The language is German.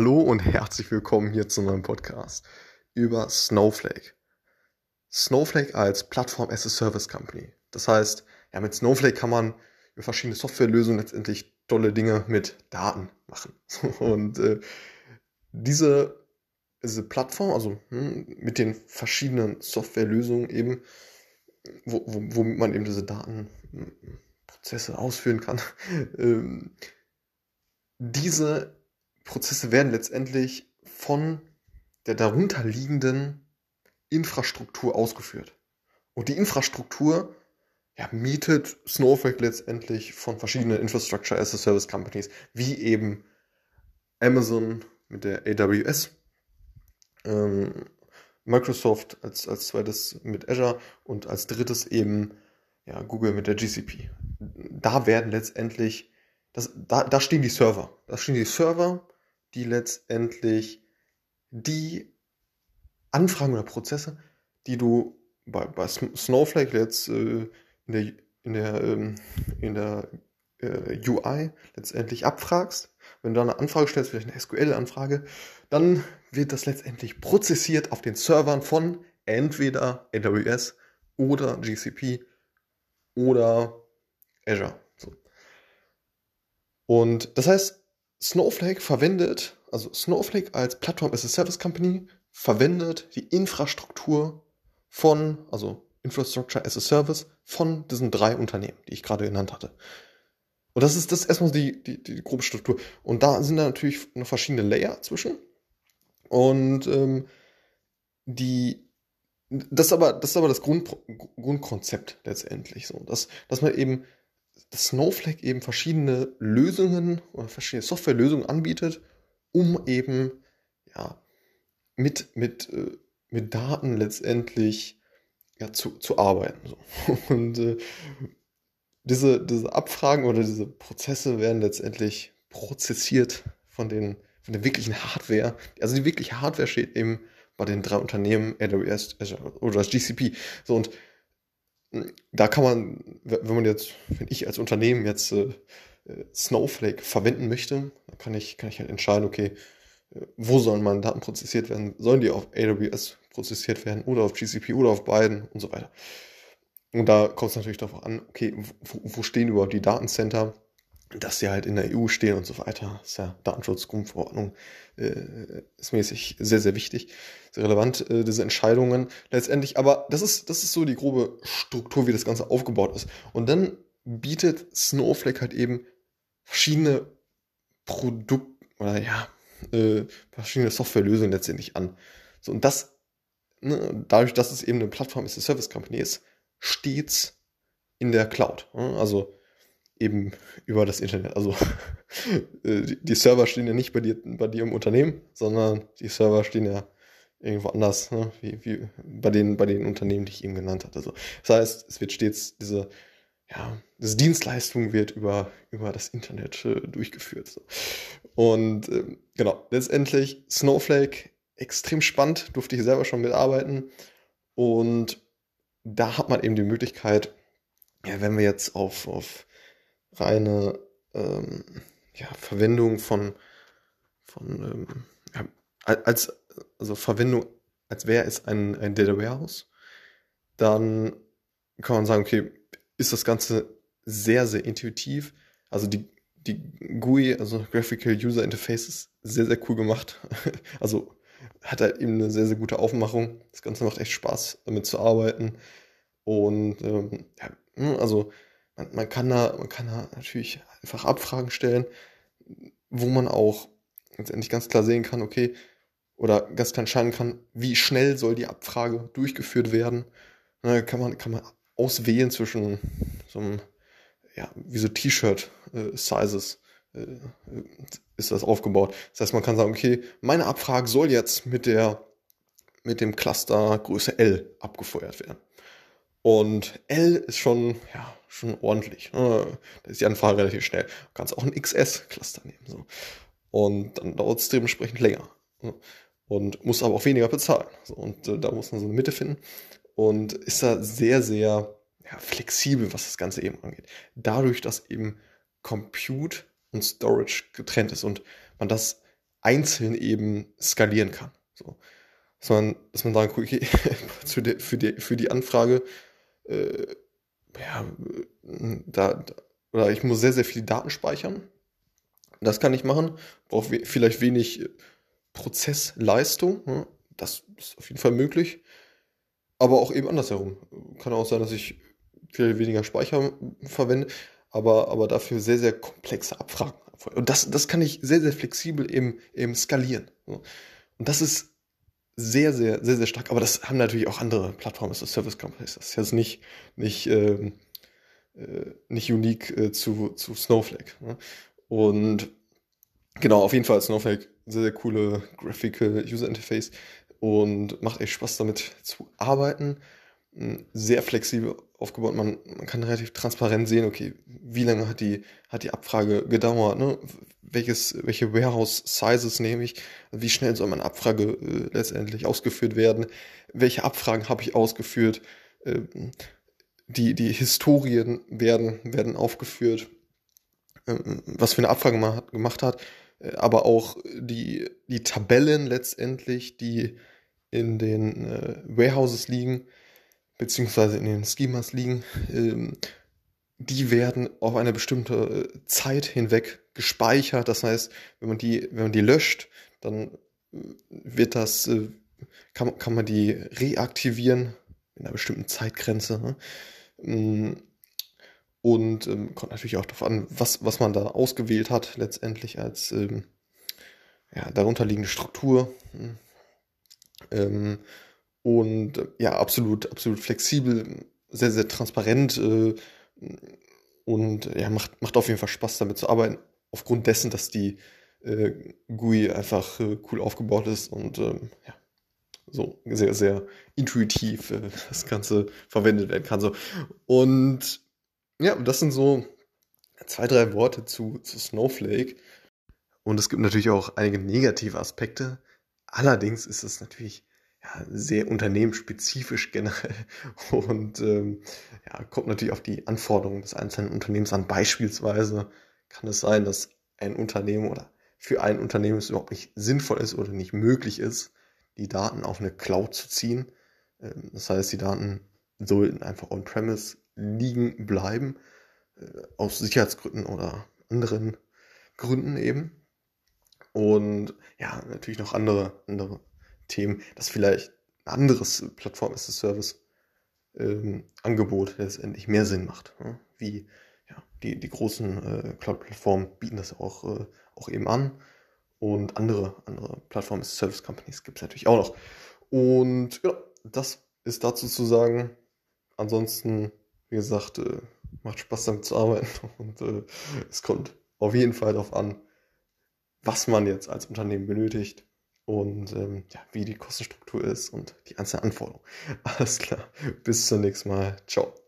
Hallo und herzlich willkommen hier zu meinem Podcast über Snowflake. Snowflake als Plattform as a Service Company. Das heißt, ja, mit Snowflake kann man über verschiedene Softwarelösungen letztendlich tolle Dinge mit Daten machen. Und äh, diese, diese Plattform, also hm, mit den verschiedenen Softwarelösungen eben, wo, wo, womit man eben diese Datenprozesse ausführen kann, ähm, diese Prozesse werden letztendlich von der darunterliegenden Infrastruktur ausgeführt. Und die Infrastruktur ja, mietet Snowflake letztendlich von verschiedenen Infrastructure as a Service Companies, wie eben Amazon mit der AWS, ähm, Microsoft als, als zweites mit Azure und als drittes eben ja, Google mit der GCP. Da werden letztendlich, das, da, da stehen die Server. Da stehen die Server, die letztendlich die Anfragen oder Prozesse, die du bei, bei Snowflake jetzt äh, in der, in der, ähm, in der äh, UI letztendlich abfragst. Wenn du da eine Anfrage stellst, vielleicht eine SQL-Anfrage, dann wird das letztendlich prozessiert auf den Servern von entweder AWS oder GCP oder Azure. So. Und das heißt, Snowflake verwendet, also Snowflake als Plattform as a Service Company verwendet die Infrastruktur von, also Infrastructure as a Service von diesen drei Unternehmen, die ich gerade genannt hatte. Und das ist das erstmal die, die, die grobe Struktur. Und da sind da natürlich noch verschiedene Layer zwischen. Und ähm, die, das ist aber das, ist aber das Grund, Grundkonzept letztendlich so, dass, dass man eben, Snowflake eben verschiedene Lösungen oder verschiedene Softwarelösungen anbietet, um eben ja mit mit äh, mit Daten letztendlich ja, zu, zu arbeiten. So. Und äh, diese, diese Abfragen oder diese Prozesse werden letztendlich prozessiert von den, von der wirklichen Hardware. Also die wirkliche Hardware steht eben bei den drei Unternehmen AWS Azure oder GCP. So und da kann man, wenn man jetzt, wenn ich als Unternehmen jetzt äh, Snowflake verwenden möchte, dann kann ich, kann ich halt entscheiden, okay, äh, wo sollen meine Daten prozessiert werden? Sollen die auf AWS prozessiert werden oder auf GCP oder auf beiden und so weiter. Und da kommt es natürlich darauf an, okay, wo, wo, stehen überhaupt die Datencenter, dass sie halt in der EU stehen und so weiter. Das ist ja Datenschutzgrundverordnung, äh, ist mäßig sehr, sehr wichtig, sehr relevant, äh, diese Entscheidungen letztendlich. Aber das ist, das ist so die grobe Struktur, wie das Ganze aufgebaut ist. Und dann bietet Snowflake halt eben verschiedene Produkte oder ja, äh, verschiedene Softwarelösungen letztendlich an. So, und das ne, dadurch, dass es eben eine Plattform ist, eine Service Company ist, stets in der Cloud. Ne? Also eben über das Internet. Also äh, die Server stehen ja nicht bei dir, bei dir im Unternehmen, sondern die Server stehen ja irgendwo anders, ne? wie, wie bei, den, bei den Unternehmen, die ich eben genannt hatte. Also, das heißt, es wird stets diese, ja, diese Dienstleistung wird über, über das Internet äh, durchgeführt. So. Und äh, genau, letztendlich Snowflake extrem spannend, durfte ich selber schon mitarbeiten. Und da hat man eben die Möglichkeit, ja, wenn wir jetzt auf, auf reine ähm, ja, Verwendung von, von ähm, als also Verwendung, als wäre es ein, ein Data Warehouse, dann kann man sagen, okay, ist das Ganze sehr, sehr intuitiv. Also die, die GUI, also Graphical User Interfaces, sehr, sehr cool gemacht. also hat halt eben eine sehr, sehr gute Aufmachung. Das Ganze macht echt Spaß, damit zu arbeiten. Und ähm, ja, also man, man, kann da, man kann da natürlich einfach Abfragen stellen, wo man auch letztendlich ganz klar sehen kann, okay, oder ganz klar entscheiden kann, wie schnell soll die Abfrage durchgeführt werden. Da kann man, kann man auswählen zwischen so einem, ja, wie so T-Shirt-Sizes. Äh, äh, ist das aufgebaut. Das heißt, man kann sagen, okay, meine Abfrage soll jetzt mit der mit dem Cluster Größe L abgefeuert werden. Und L ist schon, ja, schon ordentlich. Ne? Da ist die Anfrage relativ schnell. Du kannst auch ein XS-Cluster nehmen. So. Und dann dauert es dementsprechend länger. Ne? Und muss aber auch weniger bezahlen. So. Und äh, da muss man so eine Mitte finden. Und ist da sehr, sehr ja, flexibel, was das Ganze eben angeht. Dadurch, dass eben Compute und Storage getrennt ist und man das einzeln eben skalieren kann. So. Dass man, dass man sagen okay, für, die, für, die, für die Anfrage, äh, ja, da, da, oder ich muss sehr, sehr viele Daten speichern. Das kann ich machen. Brauche we vielleicht wenig Prozessleistung. Ne? Das ist auf jeden Fall möglich. Aber auch eben andersherum. Kann auch sein, dass ich viel weniger Speicher verwende, aber, aber dafür sehr, sehr komplexe Abfragen. Und das, das kann ich sehr, sehr flexibel eben, eben skalieren. Und das ist sehr, sehr, sehr, sehr stark. Aber das haben natürlich auch andere Plattformen, ist Service Companies. Das ist jetzt nicht, nicht, ähm, äh, nicht unique äh, zu, zu Snowflake. Ne? Und genau, auf jeden Fall Snowflake, sehr, sehr coole Graphical User Interface und macht echt Spaß damit zu arbeiten. Sehr flexibel aufgebaut. Man, man kann relativ transparent sehen, okay, wie lange hat die, hat die Abfrage gedauert, ne? Welches, welche Warehouse-Sizes nehme ich? Wie schnell soll meine Abfrage äh, letztendlich ausgeführt werden? Welche Abfragen habe ich ausgeführt? Äh, die, die Historien werden, werden aufgeführt, äh, was für eine Abfrage man hat, gemacht hat, äh, aber auch die, die Tabellen letztendlich, die in den äh, Warehouses liegen, beziehungsweise in den Schemas liegen, ähm, die werden auf eine bestimmte äh, Zeit hinweg gespeichert. Das heißt, wenn man die, wenn man die löscht, dann äh, wird das, äh, kann, kann man die reaktivieren in einer bestimmten Zeitgrenze. Ne? Mm, und ähm, kommt natürlich auch darauf an, was, was man da ausgewählt hat, letztendlich als ähm, ja, darunterliegende Struktur. Hm. Ähm, und äh, ja, absolut, absolut flexibel, sehr, sehr transparent äh, und ja, macht, macht auf jeden Fall Spaß damit zu arbeiten, aufgrund dessen, dass die äh, GUI einfach äh, cool aufgebaut ist und ähm, ja, so sehr, sehr intuitiv äh, das Ganze verwendet werden kann. So. Und ja, das sind so zwei, drei Worte zu, zu Snowflake. Und es gibt natürlich auch einige negative Aspekte. Allerdings ist es natürlich ja, sehr unternehmensspezifisch generell und ähm, ja, kommt natürlich auf die Anforderungen des einzelnen Unternehmens an. Beispielsweise kann es sein, dass ein Unternehmen oder für ein Unternehmen es überhaupt nicht sinnvoll ist oder nicht möglich ist, die Daten auf eine Cloud zu ziehen. Ähm, das heißt, die Daten sollten einfach on-premise liegen bleiben, äh, aus Sicherheitsgründen oder anderen Gründen eben. Und ja, natürlich noch andere, andere Themen, dass vielleicht ein anderes Plattform as a Service ähm, Angebot letztendlich mehr Sinn macht. Ja? Wie ja, die, die großen äh, Cloud-Plattformen bieten das auch, äh, auch eben an. Und andere, andere Plattformen Service Companies gibt es natürlich auch noch. Und ja, das ist dazu zu sagen. Ansonsten, wie gesagt, äh, macht Spaß damit zu arbeiten und äh, es kommt auf jeden Fall darauf an, was man jetzt als Unternehmen benötigt und ähm, ja, wie die Kostenstruktur ist und die einzelnen Anforderungen. Alles klar. Bis zum nächsten Mal. Ciao.